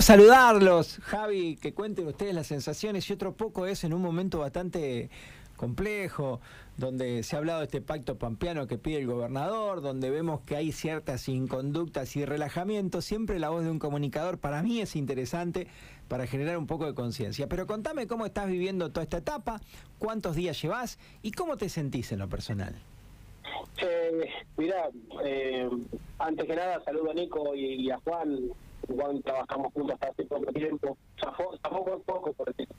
saludarlos, Javi, que cuenten ustedes las sensaciones y otro poco es en un momento bastante complejo, donde se ha hablado de este pacto pampeano que pide el gobernador, donde vemos que hay ciertas inconductas y relajamientos, siempre la voz de un comunicador para mí es interesante para generar un poco de conciencia. Pero contame cómo estás viviendo toda esta etapa, cuántos días llevas y cómo te sentís en lo personal. Eh, mira, eh, antes que nada saludo a Nico y a Juan, Juan trabajamos juntos hasta hace poco tiempo. Zafó, por poco, por ejemplo.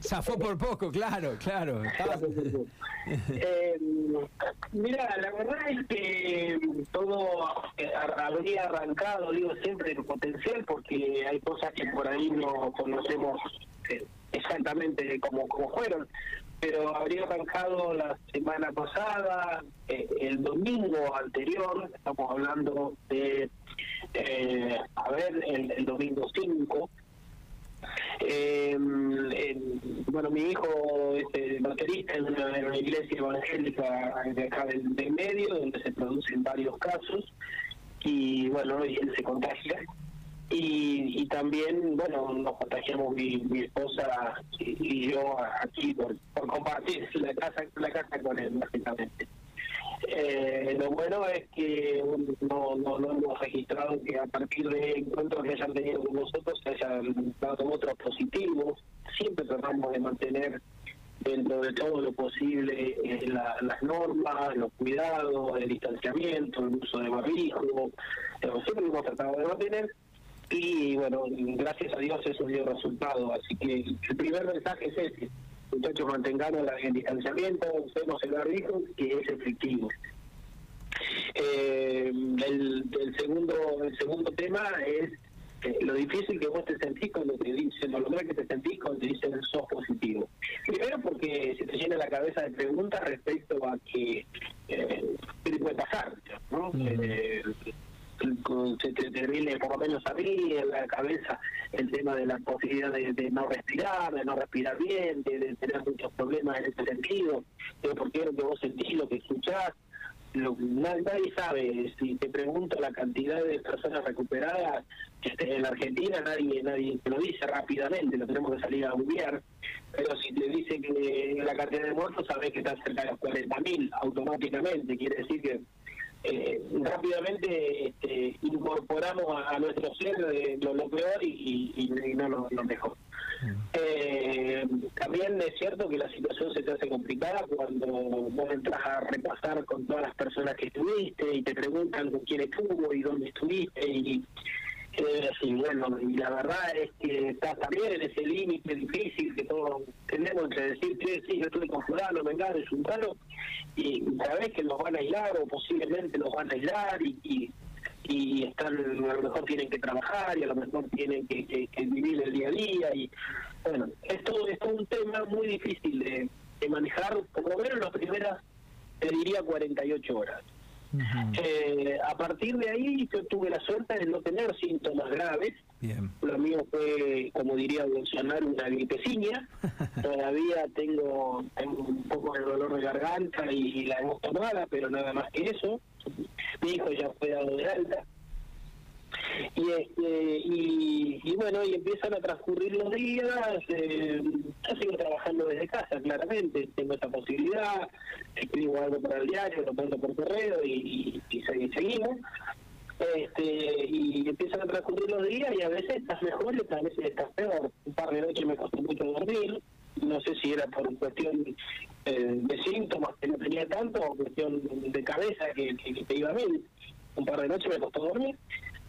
Zafó por poco, claro, claro. eh, mira, la verdad es que todo eh, habría arrancado, digo siempre, el potencial, porque hay cosas que por ahí no conocemos eh, exactamente como, como fueron pero habría arrancado la semana pasada, eh, el domingo anterior, estamos hablando de eh, a ver, el, domingo 5. Eh, bueno, mi hijo es baterista en una, iglesia evangélica de acá del, medio, donde se producen varios casos, y bueno, y él se contagia. Y, y también, bueno, nos contagiamos mi, mi esposa y, yo aquí por, compartir la casa, la casa con él, básicamente. Eh, lo bueno es que no, no, hemos registrado que a partir de encuentros que hayan tenido con nosotros se hayan dado otros positivos. Siempre tratamos de mantener dentro de todo lo posible eh, las normas, los cuidados, el distanciamiento, el uso de barbijo, siempre hemos tratado de mantener y bueno, gracias a Dios eso dio resultado, así que el primer mensaje es ese, muchachos, mantengamos el distanciamiento, usemos el barbijo, que es efectivo. Eh, el, segundo el segundo tema es eh, lo difícil que vos te sentís cuando te dicen, o lo mal que te sentís cuando te dicen sos positivo. Primero porque se te llena la cabeza de preguntas respecto a que eh, qué te puede pasar, ¿no? Eh, se te, te por lo menos a mí en la cabeza el tema de la posibilidad de, no respirar, de no respirar bien, de, tener muchos problemas en ese sentido, porque es lo que vos sentís, lo que escuchás, lo, nadie sabe, si te pregunto la cantidad de personas recuperadas en la Argentina, nadie nadie te lo dice rápidamente, lo tenemos que salir a googlear, pero si te dice que la cantidad de muertos, sabes que está cerca de los 40.000 automáticamente, quiere decir que eh, rápidamente este, incorporamos a, nuestro ser lo, peor y, no lo, mejor. Mm. Eh, también es cierto que la situación se te hace complicada cuando vos entras a repasar con todas las personas que estuviste y te preguntan con quién estuvo y dónde estuviste y y bueno, y la verdad es que estás también en ese límite difícil que todos tenemos entre decir que sí, yo estuve con fulano, vengano y sultano, y sabes que los van a aislar o posiblemente los van a aislar y, y, están, a lo mejor tienen que trabajar y a lo mejor tienen que, vivir el día a día y bueno, esto es un tema muy difícil de, de manejar, por lo menos las primeras, te diría 48 horas. Eh, a partir de ahí yo tuve la suerte de no tener síntomas graves. Lo mío fue, como diría Bolsonaro, una gripeciña. Todavía tengo, un poco de dolor de garganta y, la hemos tomada, pero nada más que eso. Mi hijo ya fue dado de alta y este y, bueno y empiezan a transcurrir los días eh, yo sigo trabajando desde casa claramente tengo esta posibilidad escribo algo para el diario lo pongo por correo y, y, seguimos. Este y empiezan a transcurrir los días y a veces estás mejor y a veces estás peor. Un par de noches me costó mucho dormir no sé si era por cuestión eh, de síntomas que no tenía tanto o cuestión de cabeza que, que, que iba bien. Un par de noches me costó dormir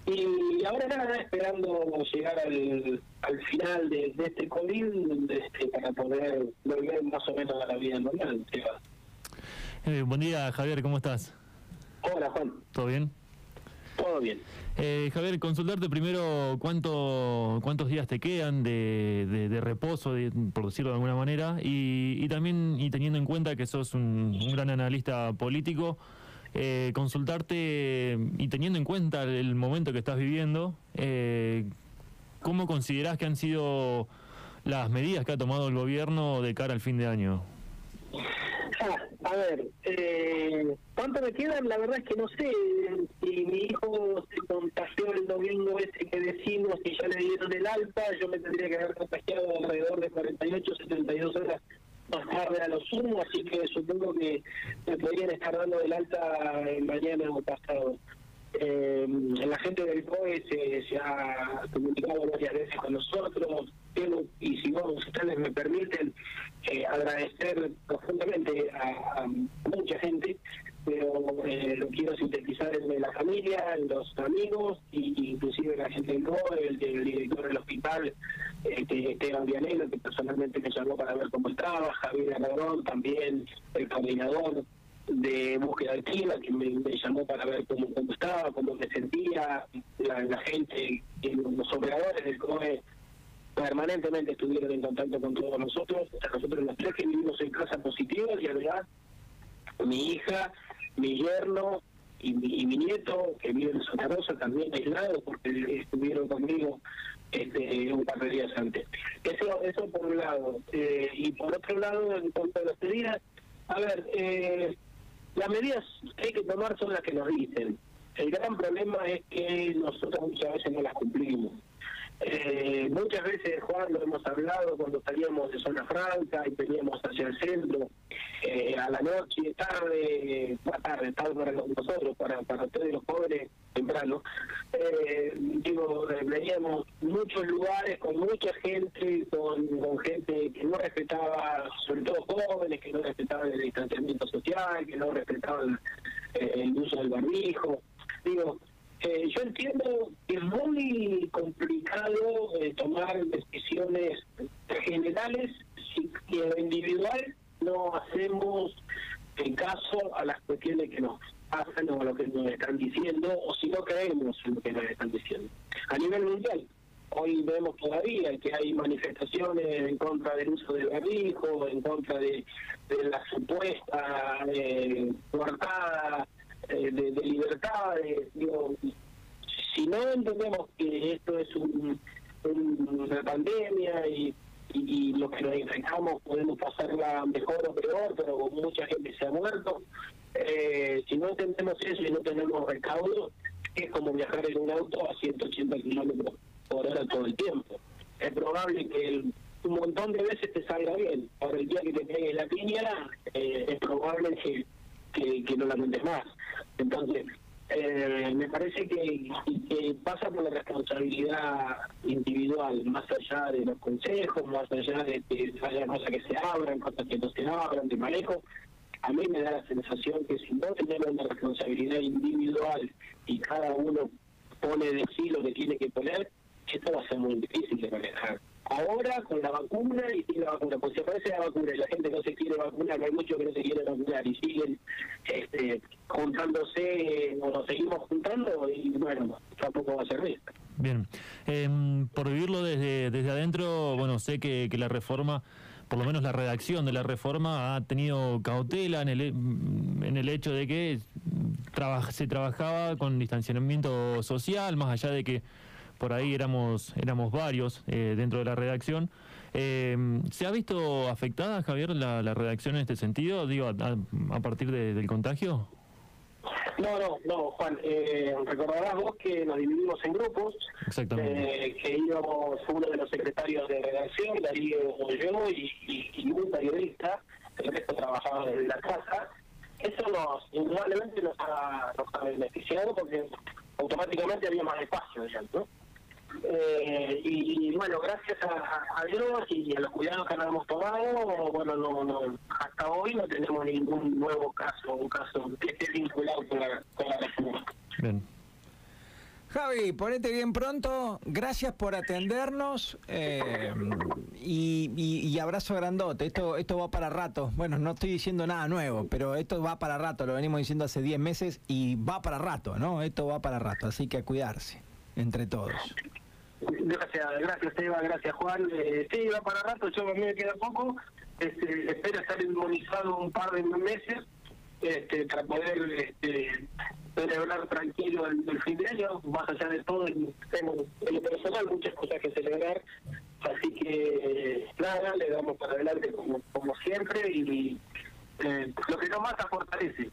y ahora nada, esperando llegar al, al final de, este COVID este, para poder volver más o menos a la vida normal. Eh, buen día, Javier, ¿cómo estás? Hola, Juan. ¿Todo bien? Todo bien. Eh, Javier, consultarte primero cuánto, cuántos días te quedan de, de, reposo, por decirlo de alguna manera, y, y, también y teniendo en cuenta que sos un, un gran analista político, eh, consultarte y teniendo en cuenta el momento que estás viviendo, eh, ¿cómo considerás que han sido las medidas que ha tomado el gobierno de cara al fin de año? Mira, a ver, eh, ¿cuánto me quedan? La verdad es que no sé. Si mi hijo se contagió el domingo ese que decimos que ya le dieron el alta, yo me tendría que haber contagiado alrededor de 48, 72 horas más tarde a lo sumo, así que supongo que me podrían estar dando el alta mañana o pasado. Eh, la gente del COE se, ha comunicado varias veces con nosotros, y si vos, ustedes me permiten, eh, agradecer profundamente a, mucha gente, eh, lo quiero sintetizar en la familia, en los amigos, y inclusive la gente del COE, el, director del hospital, este, Esteban Vianelo, que personalmente me llamó para ver cómo estaba, Javier Aragón, también el coordinador de búsqueda activa que me, llamó para ver cómo, cómo estaba, cómo me sentía, la, gente, los operadores del COE permanentemente estuvieron en contacto con todos nosotros, nosotros los tres que vivimos en casa positivos y además mi hija, mi yerno y mi, nieto que vive en Santa Rosa también aislados porque estuvieron conmigo este, un par de días antes. Eso, eso por un lado. Eh, y por otro lado, en cuanto a las medidas, a ver, eh, las medidas que hay que tomar son las que nos dicen. El gran problema es que nosotros muchas veces no las cumplimos. Eh, muchas veces, Juan, lo hemos hablado cuando salíamos de zona franca y veníamos hacia el centro, noche, tarde, tarde, tarde para nosotros, para, para ustedes los pobres, temprano. Eh, digo, veníamos muchos lugares con mucha gente, con, con gente que no respetaba, sobre todo jóvenes, que no respetaban el distanciamiento social, que no respetaban eh, el uso del barbijo. Digo, eh, yo entiendo que es muy complicado eh, tomar decisiones generales si individual no hacemos en caso a las cuestiones que nos pasan o a lo que nos están diciendo o si no creemos en lo que nos están diciendo. A nivel mundial, hoy vemos todavía que hay manifestaciones en contra del uso del barbijo, en contra de, la supuesta eh, eh, de, de, libertades. Digo, si no entendemos que esto es una pandemia y, y, lo que nos infectamos podemos pasarla mejor o peor, pero mucha gente se ha muerto, eh, si no entendemos eso y no tenemos recaudo, es como viajar en un auto a 180 kilómetros por hora todo el tiempo. Es probable que un montón de veces te salga bien. Ahora el día que te pegue la piña, eh, es probable que que, no la mentes más. Entonces, eh, me parece que, pasa por la responsabilidad individual, más allá de los consejos, más allá de que haya cosas que se abran, cosas que no se abran, de manejo. A mí me da la sensación que si no tenemos una responsabilidad individual y cada uno pone de sí lo que tiene que poner, esto va a ser muy difícil de manejar ahora con la vacuna y sin la vacuna. Pues si aparece la vacuna y la gente no se quiere vacunar, hay muchos que no se quieren vacunar y siguen este, juntándose o nos seguimos juntando y bueno, tampoco va a servir. Bien, em, por vivirlo desde, desde adentro, bueno, sé que, que la reforma por lo menos la redacción de la reforma ha tenido cautela en el, en el hecho de que se trabajaba con distanciamiento social, más allá de que por ahí éramos, éramos varios eh, dentro de la redacción. Eh, ¿Se ha visto afectada, Javier, la, redacción en este sentido, digo, a, partir del contagio? No, no, no, Juan. Eh, recordarás vos que nos dividimos en grupos. Exactamente. Eh, que íbamos uno de los secretarios de redacción, Darío yo y, y, un periodista. El resto trabajaba desde la casa. Eso nos, indudablemente nos ha, nos ha beneficiado porque automáticamente había más espacio, ¿no? Eh, y, bueno, gracias a, Dios y a los cuidados que nos hemos tomado, bueno, no, no, hasta hoy no tenemos ningún nuevo caso, un caso que esté vinculado con la, con la Bien. Javi, ponete bien pronto. Gracias por atendernos eh, y, y, abrazo grandote. Esto, esto va para rato. Bueno, no estoy diciendo nada nuevo, pero esto va para rato. Lo venimos diciendo hace 10 meses y va para rato, ¿no? Esto va para rato. Así que a cuidarse entre todos. Gracias, gracias Eva, gracias Juan. Eh, sí, va para rato, yo a me queda poco. Este, espero estar inmunizado un par de meses este, para poder este, celebrar tranquilo el, fin de año. Más allá de todo, en, en, lo personal, muchas cosas que celebrar. Así que, nada, le damos para adelante como, siempre y eh, lo que no mata fortalece.